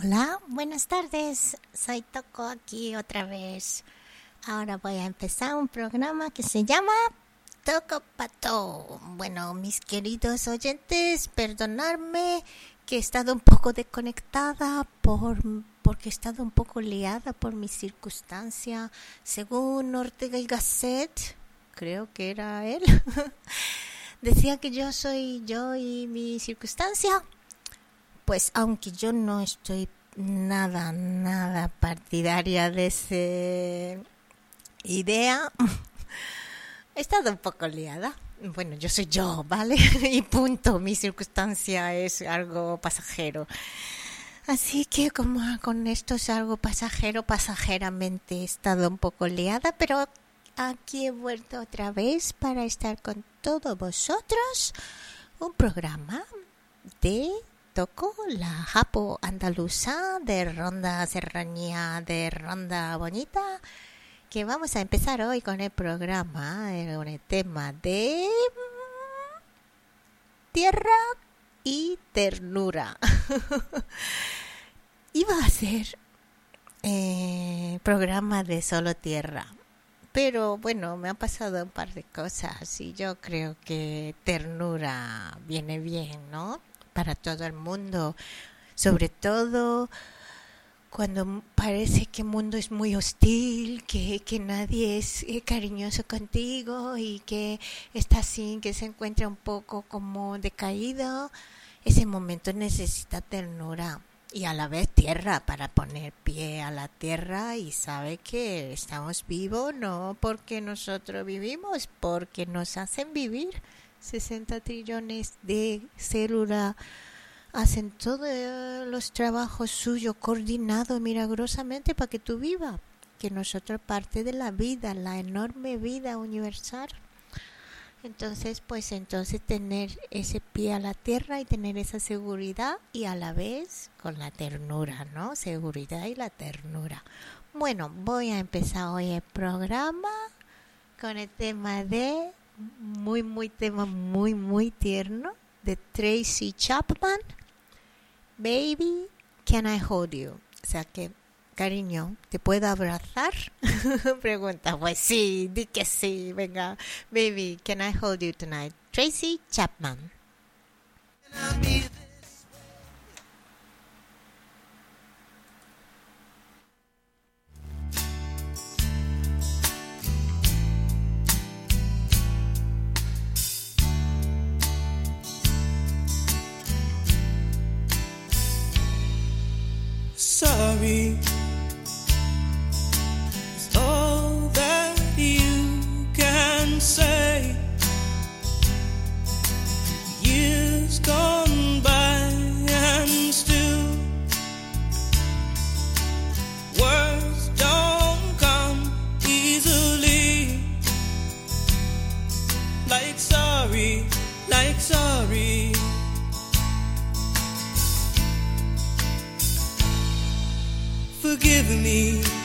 Hola, buenas tardes. Soy Toco aquí otra vez. Ahora voy a empezar un programa que se llama Toco Pato. Bueno, mis queridos oyentes, perdonarme que he estado un poco desconectada por porque he estado un poco liada por mi circunstancia. Según Ortega y Gasset, creo que era él, decía que yo soy yo y mi circunstancia pues aunque yo no estoy nada, nada partidaria de esa idea, he estado un poco liada. Bueno, yo soy yo, ¿vale? Y punto, mi circunstancia es algo pasajero. Así que como con esto es algo pasajero, pasajeramente he estado un poco liada, pero aquí he vuelto otra vez para estar con todos vosotros. Un programa de la japo andaluza de ronda serranía de ronda bonita que vamos a empezar hoy con el programa con el tema de tierra y ternura iba a ser eh, programa de solo tierra pero bueno, me han pasado un par de cosas y yo creo que ternura viene bien, ¿no? Para todo el mundo, sobre todo cuando parece que el mundo es muy hostil, que, que nadie es eh, cariñoso contigo y que está así, que se encuentra un poco como decaído, ese momento necesita ternura y a la vez tierra para poner pie a la tierra y sabe que estamos vivos no porque nosotros vivimos, porque nos hacen vivir. 60 trillones de células hacen todos los trabajos suyos coordinados milagrosamente para que tú vivas, que nosotros parte de la vida, la enorme vida universal. Entonces, pues entonces tener ese pie a la tierra y tener esa seguridad y a la vez con la ternura, ¿no? Seguridad y la ternura. Bueno, voy a empezar hoy el programa con el tema de muy, muy tema muy, muy tierno de Tracy Chapman. Baby, can I hold you? O sea que, cariño, ¿te puedo abrazar? Pregunta, pues sí, di que sí, venga. Baby, can I hold you tonight? Tracy Chapman. Sorry is all that you can say. Years gone by and still words don't come easily. Like sorry, like sorry. Forgive me.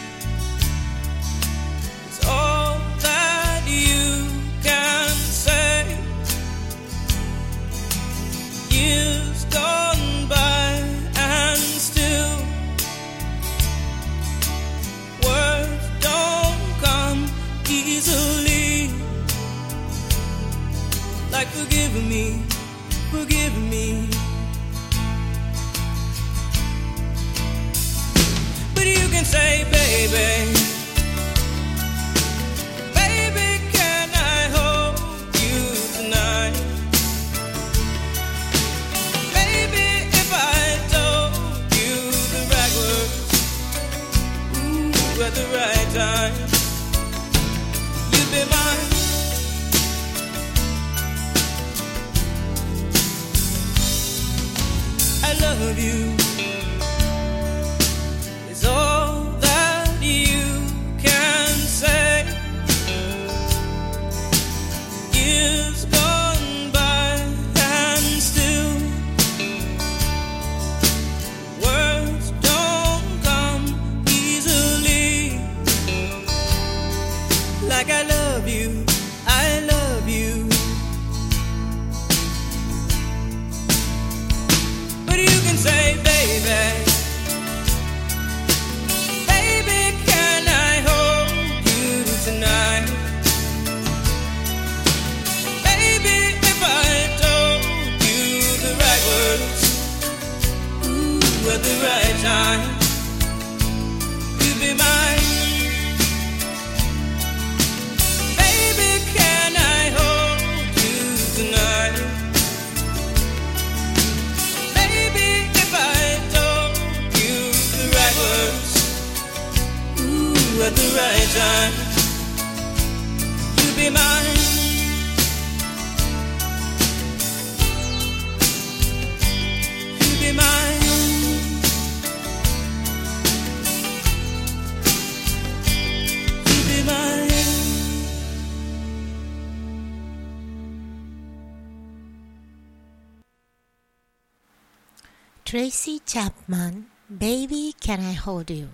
Tracy Chapman, Baby Can I Hold You.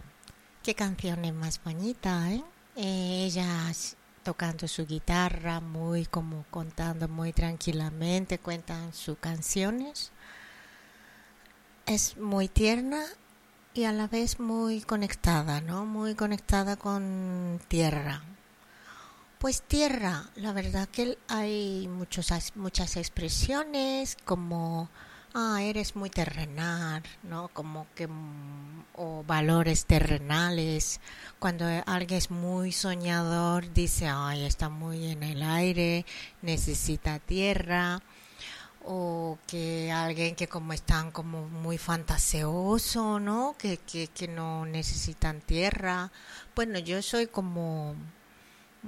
Qué canción es más bonita, ¿eh? Ella tocando su guitarra, muy como contando muy tranquilamente, cuentan sus canciones. Es muy tierna y a la vez muy conectada, ¿no? Muy conectada con tierra. Pues tierra, la verdad que hay muchos, as- muchas expresiones como, ah, eres muy terrenal, ¿no? Como que, mm, o valores terrenales. Cuando alguien es muy soñador, dice, ay, está muy en el aire, necesita tierra. O que alguien que como están como muy fantaseoso, ¿no? Que, que, que no necesitan tierra. Bueno, yo soy como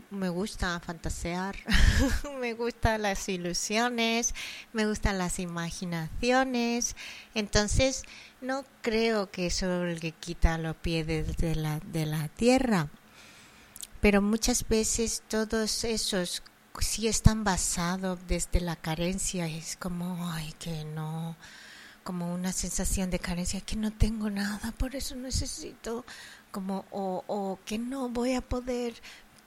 me gusta fantasear, me gustan las ilusiones, me gustan las imaginaciones. Entonces, no creo que eso es el que quita los pies de la, de la tierra. Pero muchas veces todos esos sí están basados desde la carencia. Es como, ay, que no, como una sensación de carencia, que no tengo nada, por eso necesito, como, o, o que no voy a poder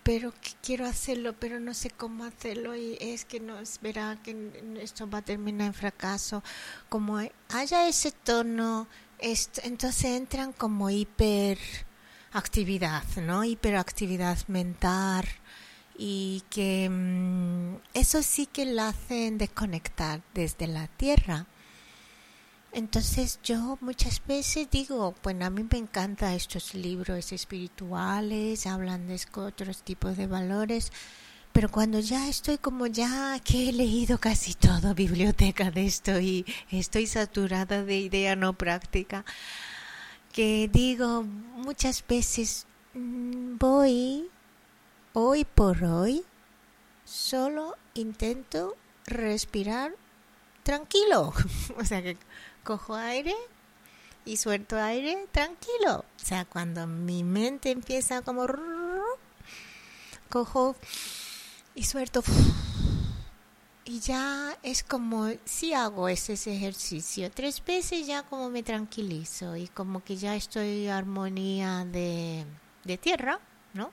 pero quiero hacerlo, pero no sé cómo hacerlo y es que no verá que esto va a terminar en fracaso. Como haya ese tono, est- entonces entran como hiperactividad, ¿no? Hiperactividad mental y que mm, eso sí que la hacen desconectar desde la tierra. Entonces yo muchas veces digo, bueno, a mí me encantan estos libros espirituales, hablan de otros tipos de valores, pero cuando ya estoy como ya que he leído casi todo biblioteca de esto y estoy saturada de idea no práctica, que digo muchas veces mm, voy hoy por hoy solo intento respirar tranquilo, o sea que cojo aire y suelto aire tranquilo. O sea, cuando mi mente empieza como... Cojo y suelto... Y ya es como, si hago ese, ejercicio tres veces ya como me tranquilizo y como que ya estoy en armonía de, de tierra, ¿no?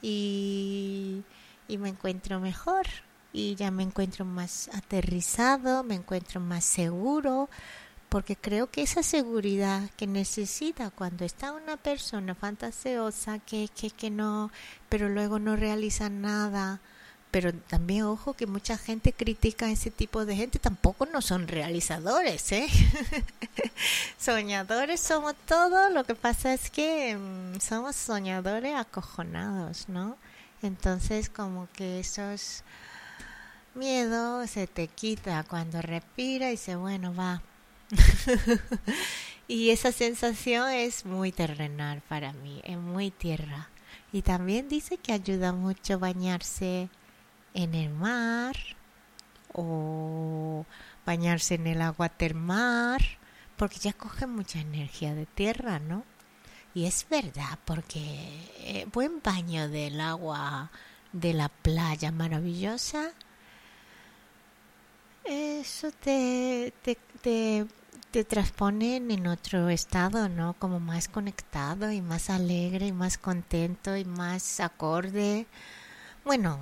Y, y me encuentro mejor y ya me encuentro más aterrizado, me encuentro más seguro, porque creo que esa seguridad que necesita cuando está una persona fantaseosa que, que, que no, pero luego no realiza nada, pero también ojo que mucha gente critica a ese tipo de gente, tampoco no son realizadores, ¿eh? soñadores somos todos, lo que pasa es que mm, somos soñadores acojonados, ¿no? Entonces como que esos miedo se te quita cuando respira y dice, bueno, va, y esa sensación es muy terrenal para mí, es muy tierra. Y también dice que ayuda mucho bañarse en el mar o bañarse en el agua termal porque ya coge mucha energía de tierra, ¿no? Y es verdad, porque eh, buen baño del agua de la playa maravillosa, eso te, te, te, te transponen en otro estado, ¿no? Como más conectado y más alegre y más contento y más acorde. Bueno,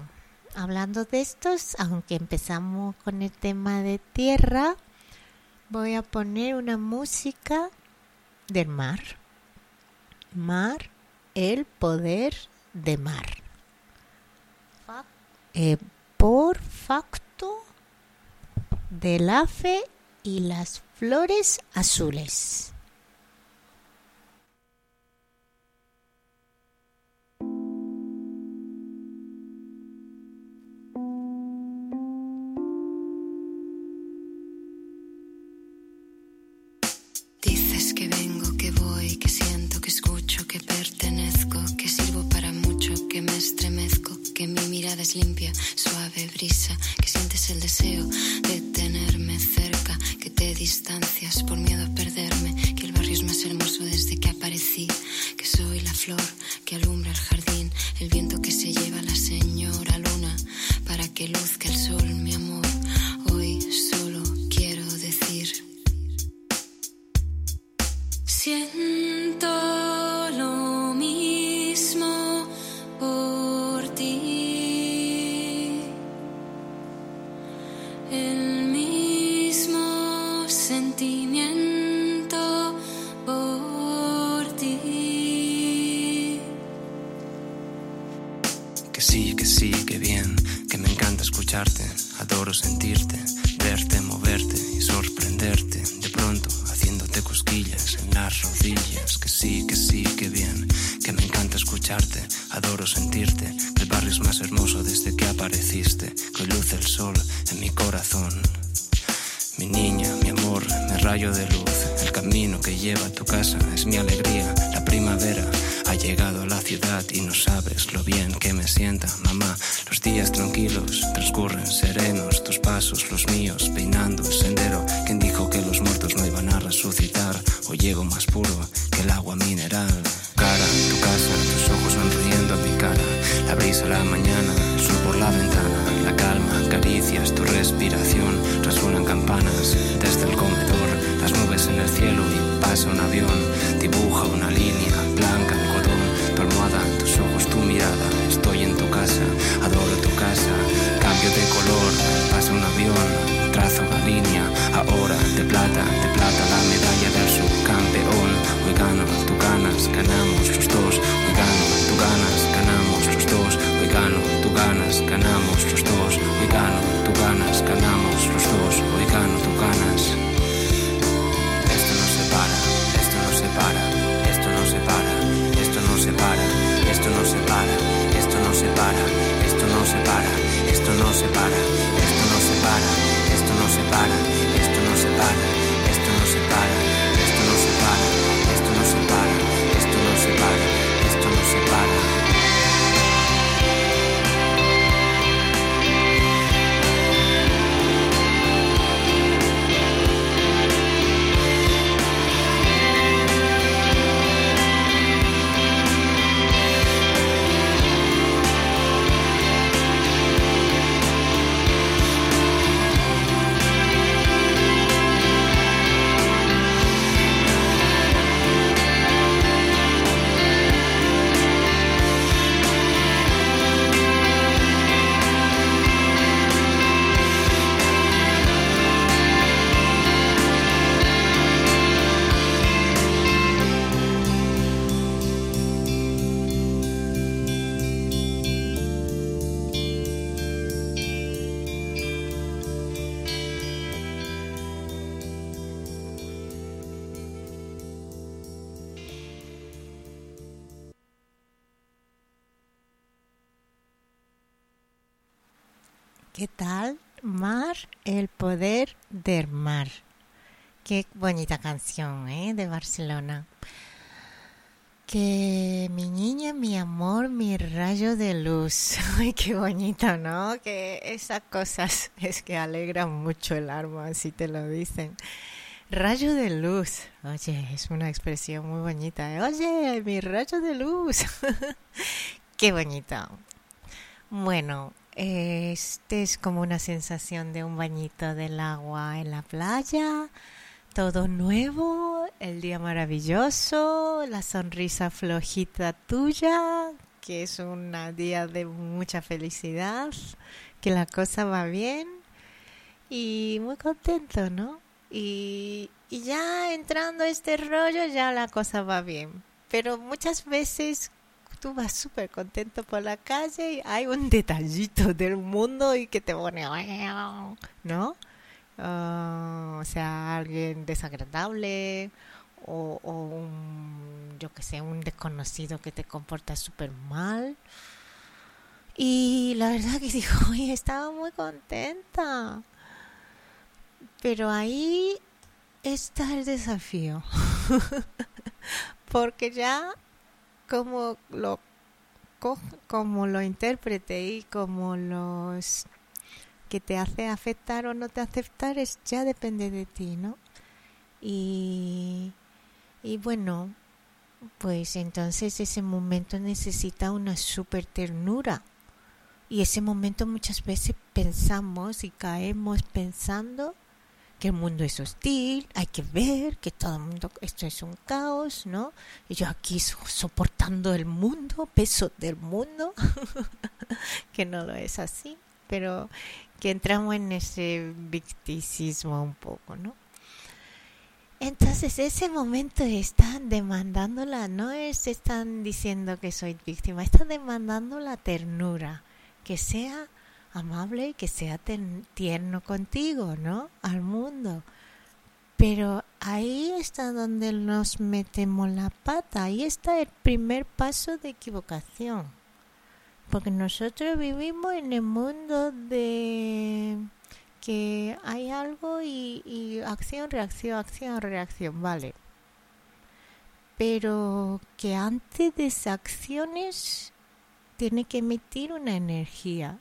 hablando de estos, aunque empezamos con el tema de tierra, voy a poner una música del mar. Mar, el poder de mar. Eh, por facto del afe y las flores azules. Dices que vengo, que voy, que siento, que escucho, que pertenezco, que sirvo para mucho, que me estremezco, que mi mirada es limpia, suave brisa, que sientes el deseo de tenerme cerca, distancias por miedo a perderme, que el barrio es más hermoso desde que aparecí, que soy la flor que alumbra el jardín, el viento que se lleva la señora luna, para que luzca el sol, mi amor. Sí, que bien, que me encanta escucharte, adoro sentirte, ¿Qué tal? Mar, el poder del mar. Qué bonita canción, ¿eh? De Barcelona. Que mi niña, mi amor, mi rayo de luz. Ay, qué bonito, ¿no? Que esas cosas es que alegran mucho el alma, si te lo dicen. Rayo de luz. Oye, es una expresión muy bonita. ¿eh? Oye, mi rayo de luz. Qué bonito. Bueno, este es como una sensación de un bañito del agua en la playa. Todo nuevo, el día maravilloso, la sonrisa flojita tuya, que es un día de mucha felicidad, que la cosa va bien y muy contento, ¿no? Y, ya entrando este rollo ya la cosa va bien. Pero muchas veces tú vas súper contento por la calle y hay un detallito del mundo y que te pone, ¿no? Ah, o sea, alguien desagradable o, un, yo que sé, un desconocido que te comporta súper mal. Y la verdad que digo, oye, estaba muy contenta. Pero ahí está el desafío. Porque ya como lo como lo interprete y como los que te hace aceptar o no te aceptar es ya depende de ti, ¿no? Y, y bueno, pues entonces ese momento necesita una super ternura. Y ese momento muchas veces pensamos y caemos pensando que el mundo es hostil, hay que ver que todo el mundo, esto es un caos, ¿no? Y yo aquí soportando el mundo, peso del mundo, que no lo es así, pero que entramos en ese victicismo un poco, ¿no? Entonces ese momento están demandándola, no es están diciendo que soy víctima, están demandando la ternura, que sea amable, que sea tierno contigo, ¿no? Al mundo. Pero ahí está donde nos metemos la pata, ahí está el primer paso de equivocación. Porque nosotros vivimos en el mundo de que hay algo y, y acción, reacción, acción, reacción, vale. Pero que antes de esas acciones tiene que emitir una energía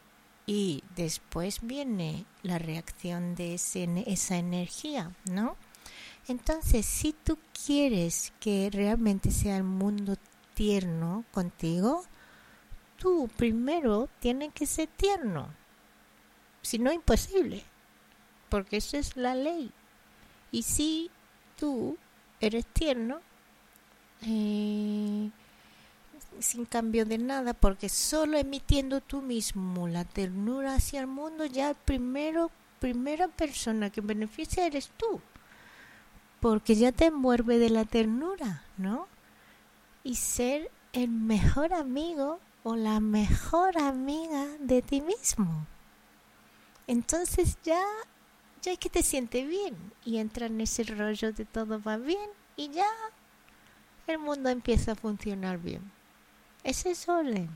y después viene la reacción de esa energía, ¿no? Entonces, si tú quieres que realmente sea el mundo tierno contigo, tú primero tienes que ser tierno. Si no, imposible. Porque eso es la ley. Y si tú eres tierno, eh, sin cambio de nada, porque solo emitiendo tú mismo la ternura hacia el mundo, ya primero, primera persona que beneficia eres tú, porque ya te envuelve de la ternura, ¿no? Y ser el mejor amigo o la mejor amiga de ti mismo. Entonces ya, ya que te siente bien y entra en ese rollo de todo va bien y ya el mundo empieza a funcionar bien. Ese es orden.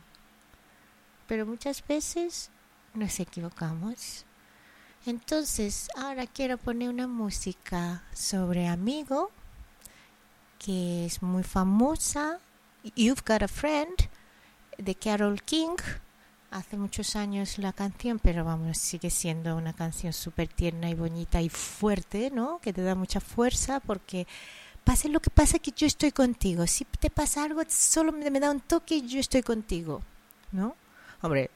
Pero muchas veces nos equivocamos. Entonces, ahora quiero poner una música sobre amigo que es muy famosa. You've Got a Friend de Carol King. Hace muchos años la canción, pero vamos, sigue siendo una canción súper tierna y bonita y fuerte, ¿no? Que te da mucha fuerza porque pase lo que pase que yo estoy contigo. Si te pasa algo, solo me, da un toque y yo estoy contigo, ¿no? Hombre,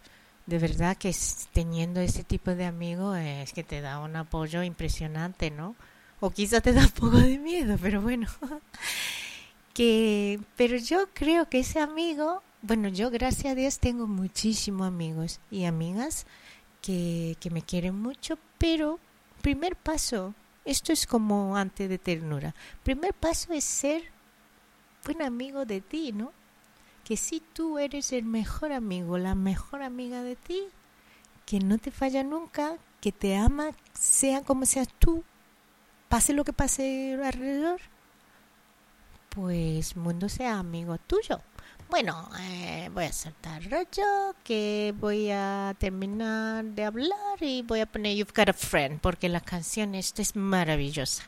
de verdad que teniendo ese tipo de amigo es que te da un apoyo impresionante, ¿no? O quizá te da un poco de miedo, pero bueno. que, pero yo creo que ese amigo, bueno, yo gracias a Dios tengo muchísimos amigos y amigas que, que me quieren mucho, pero primer paso esto es como antes de ternura. Primer paso es ser buen amigo de ti, ¿no? Que si tú eres el mejor amigo, la mejor amiga de ti, que no te falla nunca, que te ama, sea como seas tú, pase lo que pase alrededor, pues mundo sea amigo tuyo. Bueno, eh, voy a saltar rollo, que voy a terminar de hablar y voy a poner You've Got a Friend, porque la canción esta es maravillosa.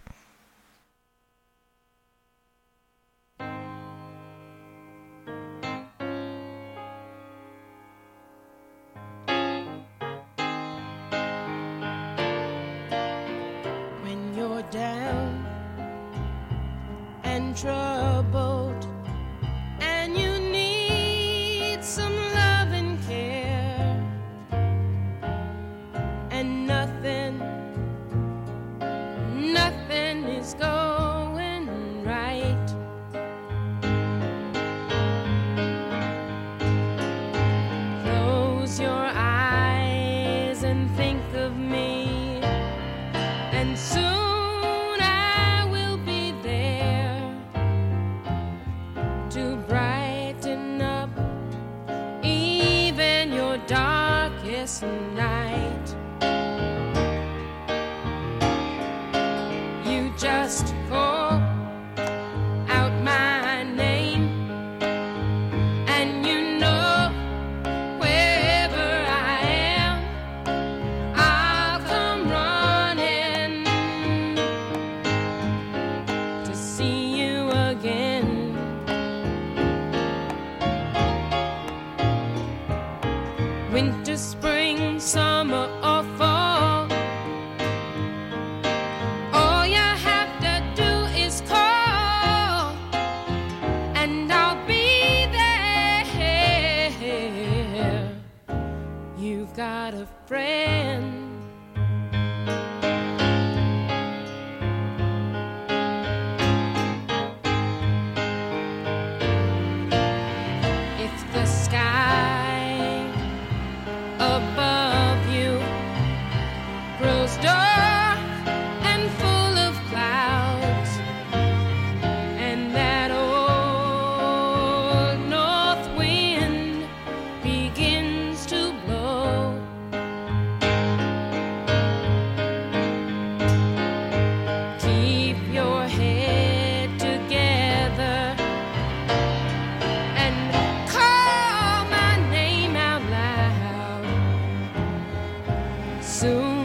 Soon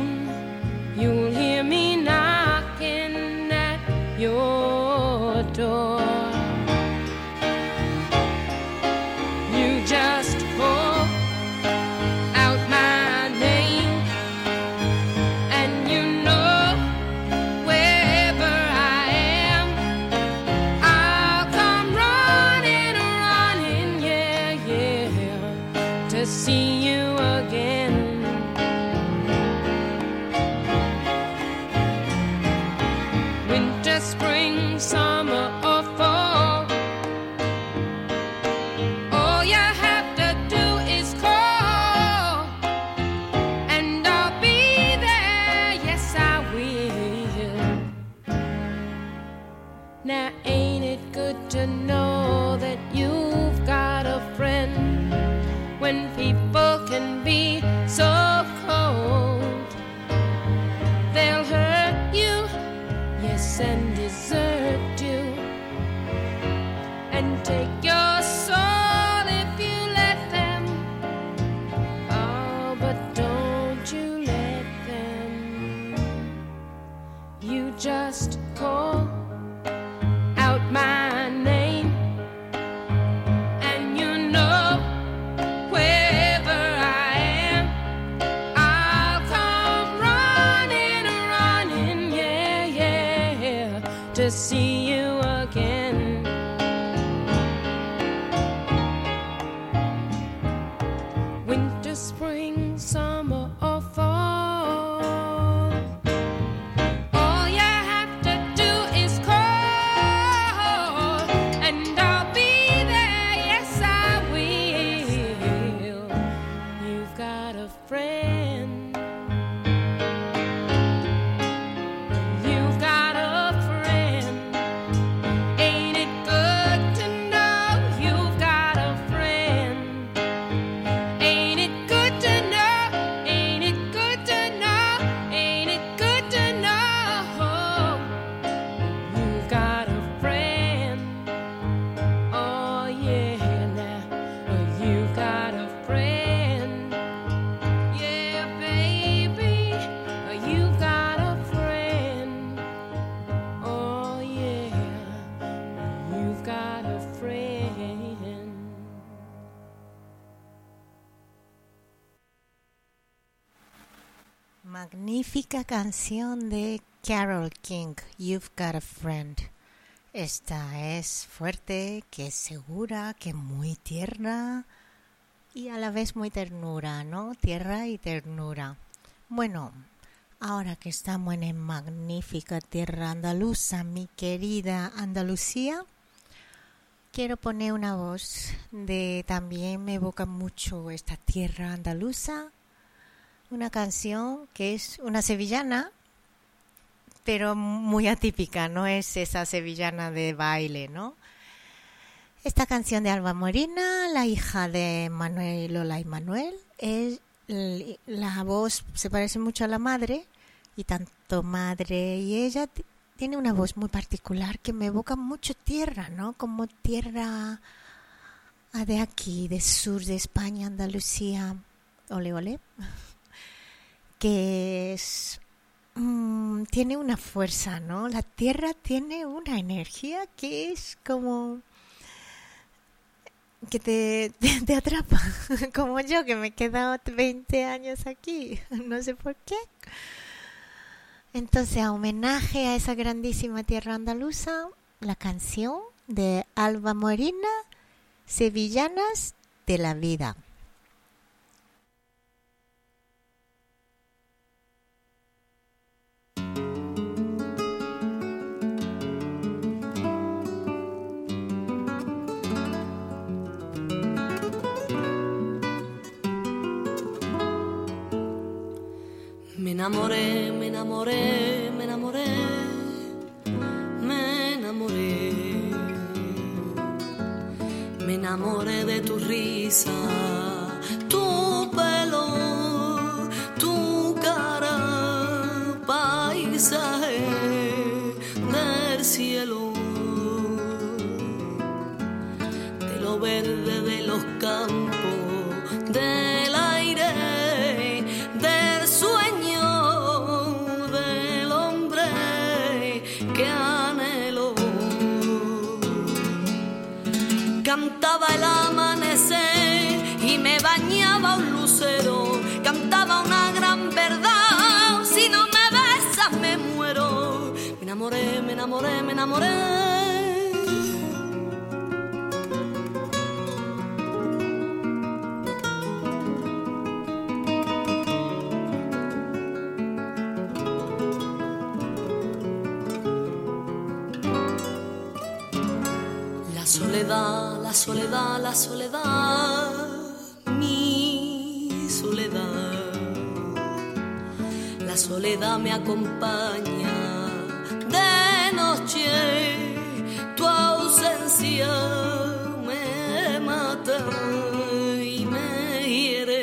Magnífica canción de Carol King, You've Got a Friend. Esta es fuerte, que es segura, que muy tierna y a la vez muy ternura, ¿no? Tierra y ternura. Bueno, ahora que estamos en magnífica tierra andaluza, mi querida Andalucía, quiero poner una voz de también me evoca mucho esta tierra andaluza, una canción que es una sevillana pero muy atípica, no es esa sevillana de baile, ¿no? Esta canción de Alba Morina, la hija de Manuel Lola y Manuel, es, la voz se parece mucho a la madre y tanto madre y ella tiene una voz muy particular que me evoca mucho tierra, ¿no? Como tierra de aquí, de sur de España, Andalucía, ole ole, que es Mm, tiene una fuerza, ¿no? La Tierra tiene una energía que es como que te, te, atrapa, como yo que me he quedado 20 años aquí, no sé por qué. Entonces, a homenaje a esa grandísima tierra andaluza, la canción de Alba Morina, Sevillanas de la Vida. Enamoré, me enamoré, me enamoré, me enamoré. Me enamoré de tu risa, tu pelo, tu cara, paisaje del cielo, de lo verde de los campos, enamoré, me enamoré, me enamoré. La soledad, la soledad, la soledad, mi soledad. La soledad me acompaña tu ausencia me mata y me hiere.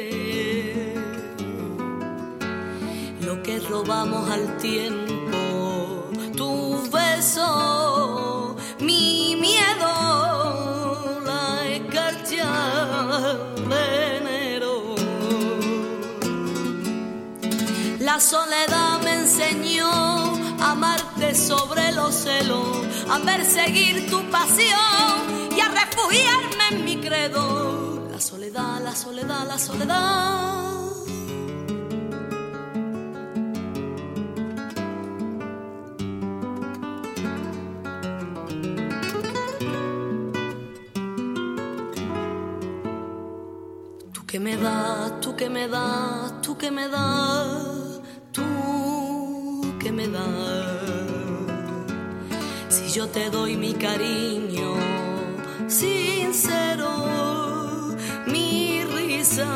Lo que robamos al tiempo, tu beso, mi miedo, la escarcha de enero. La soledad me enseñó a sobre los celos, a perseguir tu pasión y a refugiarme en mi credo. La soledad, la soledad, la soledad. Tú que me das, tú que me das, tú que me das, tú que me das. Yo te doy mi cariño sincero, mi risa,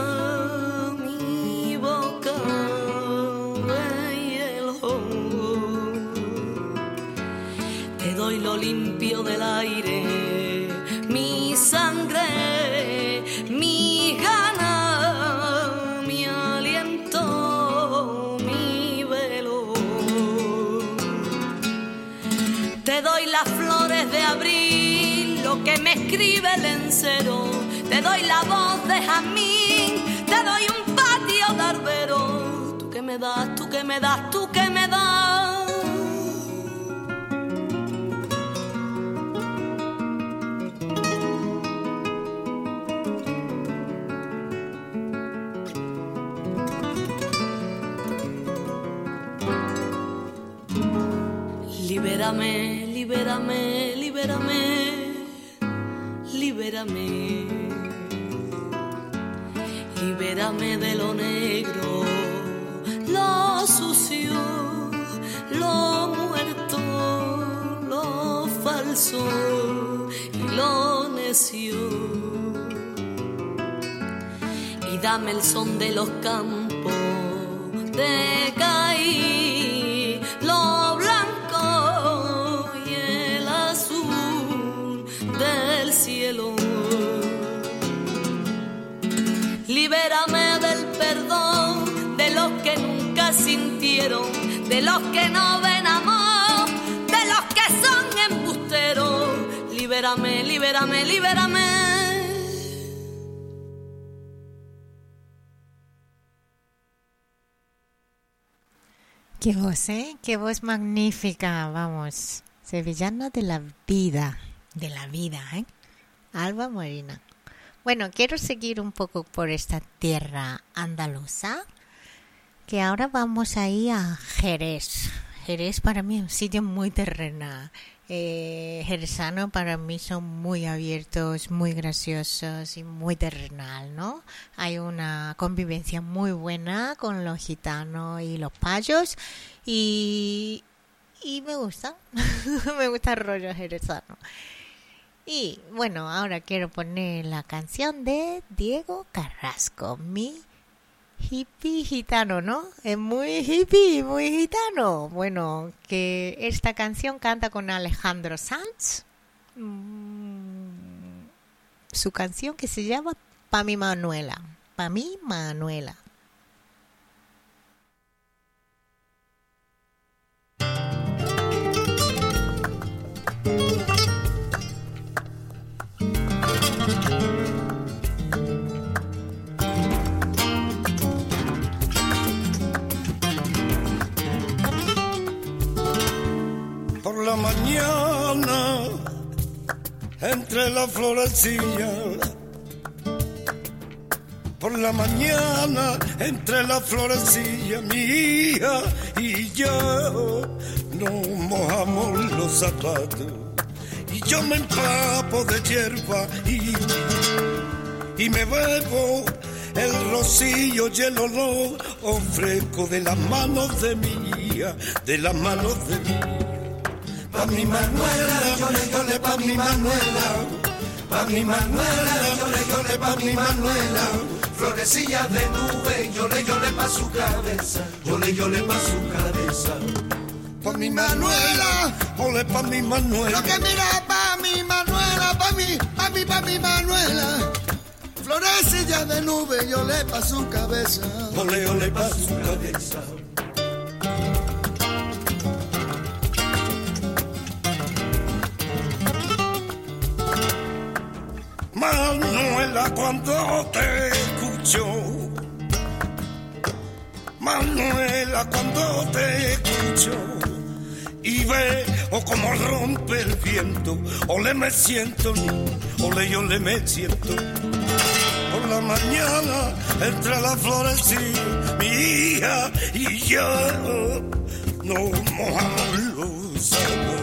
mi boca de hielo. Te doy lo limpio del aire, escribe el encero. Te doy la voz de Jamín, te doy un patio de arbero. Tú que me das, tú que me das, tú que me das. Libérame, libérame, libérame, libérame. Libérame de lo negro, lo sucio, lo muerto, lo falso y lo necio. Y dame el son de los campos de de los que no ven amor, de los que son embusteros. Libérame, libérame, libérame. Qué voz, ¿eh? Qué voz magnífica, vamos. Sevillana de la vida, de la vida, ¿eh? Alba Marina. Bueno, quiero seguir un poco por esta tierra andaluza, que ahora vamos ahí a Jerez. Jerez para mí es un sitio muy terrenal. Eh, para mí son muy abiertos, muy graciosos y muy terrenal, ¿no? Hay una convivencia muy buena con los gitanos y los payos y, y me gusta, me gusta el rollo jerezano. Y bueno, ahora quiero poner la canción de Diego Carrasco, mi hippie gitano, ¿no? Es muy hippie, muy gitano. Bueno, que esta canción canta con Alejandro Sanz. Mm, su canción que se llama Pa mi Manuela. Pa mi Manuela. Mañana entre la florecilla. Por la mañana entre la florecilla, mi hija y yo nos mojamos los zapatos. Y yo me empapo de hierba y, y me bebo el rocío y el olor ofrezco de las manos de mi hija, de las manos de mi pa mi Manuela, yo le yo le pa mi Manuela, pa mi Manuela, yo le yo le pa mi Manuela, florecillas de nube, yo le yo le pa su cabeza, yo le yo le pa su cabeza. Pa mi Manuela, ole pa mi Manuela. Lo que mira pa mi Manuela, pa mi, pa mi, pa mi Manuela. Florecilla de nube, yo le pa su cabeza. Ole ole pa su cabeza. Manuela, cuando te escucho. Manuela, cuando te escucho. Y veo como rompe el viento. Ole me siento, ole yo le me siento. Por la mañana, entre las flores y mi hija y yo nos mojamos los.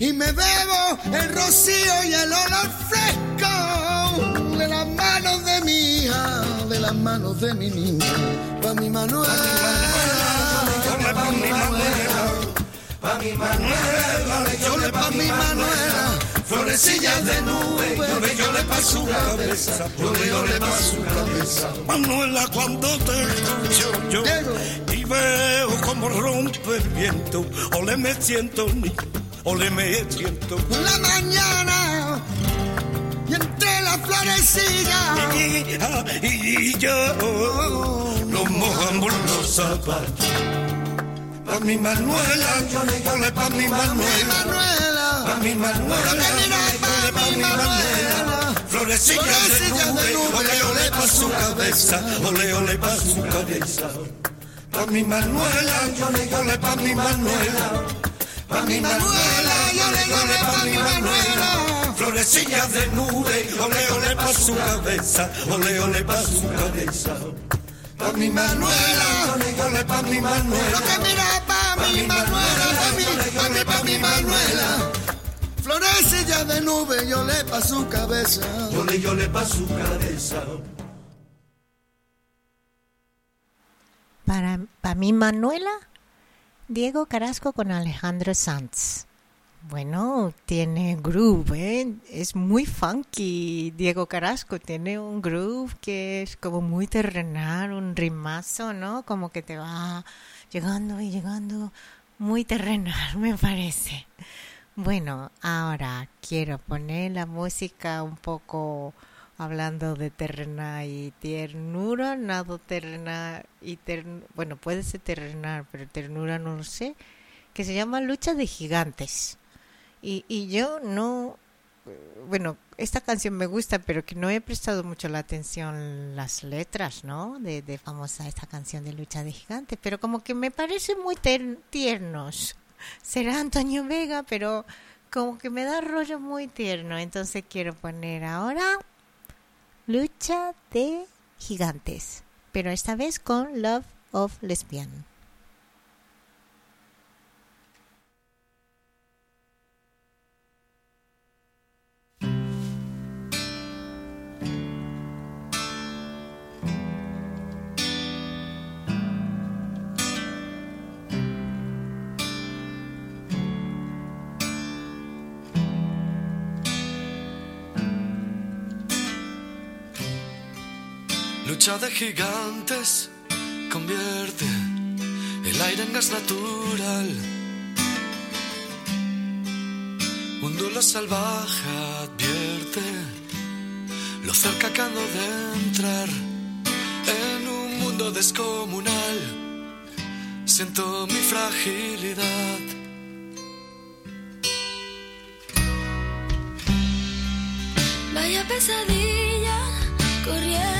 Y me bebo el rocío y el olor fresco de las manos de mi hija, de las manos de mi niña. Pa' mi Manuela, pa mi Manuela, pa mi Manuela, pa' mi Manuela. florecillas de nube, yo le yo le pa su cabeza, yo le yo le pa su cabeza. Manuela, cuando te escucho yo y veo como rompe el viento, ole me siento ni, ole me siento. Por la mañana y entre las florecillas. Y, y yo nos mojamos los zapatos. Pa' mi Manuela, ole pa' mi Manuela, Manuela, pa' mi Manuela, ole pa' mi Manuela. Florecillas de nube, ole ole pa' su cabeza, ole ole pa' su cabeza. Pa' mi Manuela, ole pa' mi Manuela, pa' mi Manuela, ole ole pa' mi Manuela. Florecillas de nube, ole ole pa' su cabeza, ole ole pa' su cabeza. Pa' mi Manuela, ole pa' mi Manuela. lo que mira pa' mi Manuela, pa' mi, pa' mi, pa' mi Manuela. Florecilla de nube, yo le pa' su cabeza. Ole y ole pa' su cabeza. Para, para mí, Manuela, Diego Carrasco con Alejandro Sanz. Bueno, tiene groove, ¿eh? Es muy funky. Diego Carrasco tiene un groove que es como muy terrenal, un rimazo, ¿no? Como que te va llegando y llegando muy terrenal, me parece. Bueno, ahora quiero poner la música un poco hablando de terrenal y ternura, nada terrenal y tern bueno, puede ser terrenal, pero ternura no lo sé, que se llama Lucha de Gigantes. Y, y yo no, bueno, esta canción me gusta, pero que no he prestado mucho la atención las letras, ¿no? De, de famosa esta canción de Lucha de Gigantes, pero como que me parece muy tiernos. Será Antonio Vega, pero como que me da rollo muy tierno, entonces quiero poner ahora Lucha de Gigantes, pero esta vez con Love of Lesbian. Lucha de gigantes convierte el aire en gas natural. Un duelo salvaje advierte lo cerca que ando de entrar en un mundo descomunal. Siento mi fragilidad. Vaya pesadilla corriendo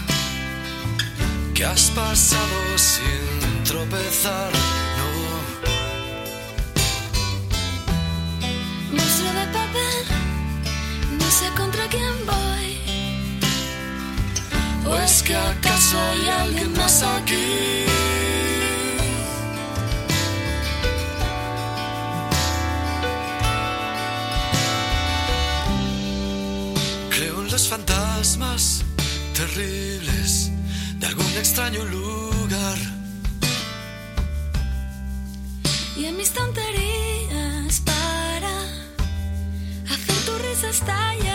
que has pasado sin tropezar. No, Monstruo de papel, no sé contra quién voy. ¿o es que acaso hay alguien más aquí? Creo en los fantasmas terribles algún extraño lugar. y en mis tonterías para hacer tu risa estallar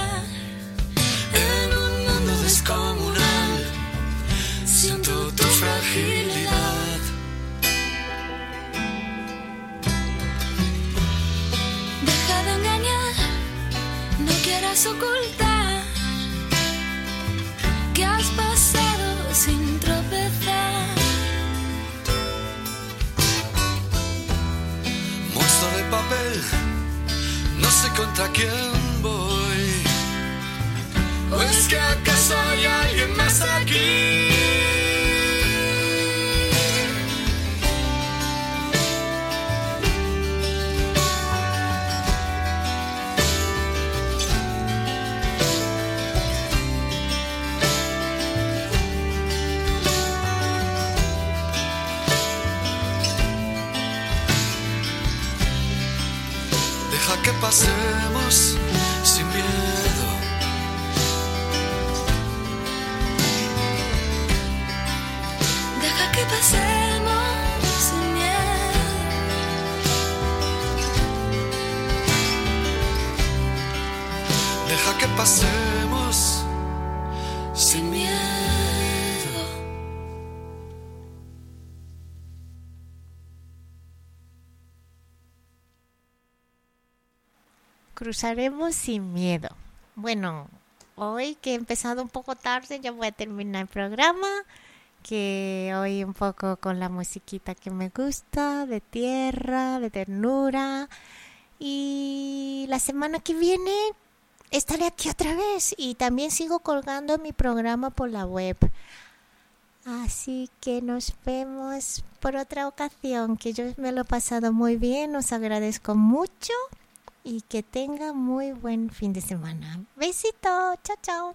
Cruzaremos sin miedo. Bueno, hoy que he empezado un poco tarde, ya voy a terminar el programa. Que hoy un poco con la musiquita que me gusta, de tierra, de ternura. Y la semana que viene estaré aquí otra vez y también sigo colgando mi programa por la web. Así que nos vemos por otra ocasión, que yo me lo he pasado muy bien, os agradezco mucho y que tenga muy buen fin de semana. Besito, chao, chao.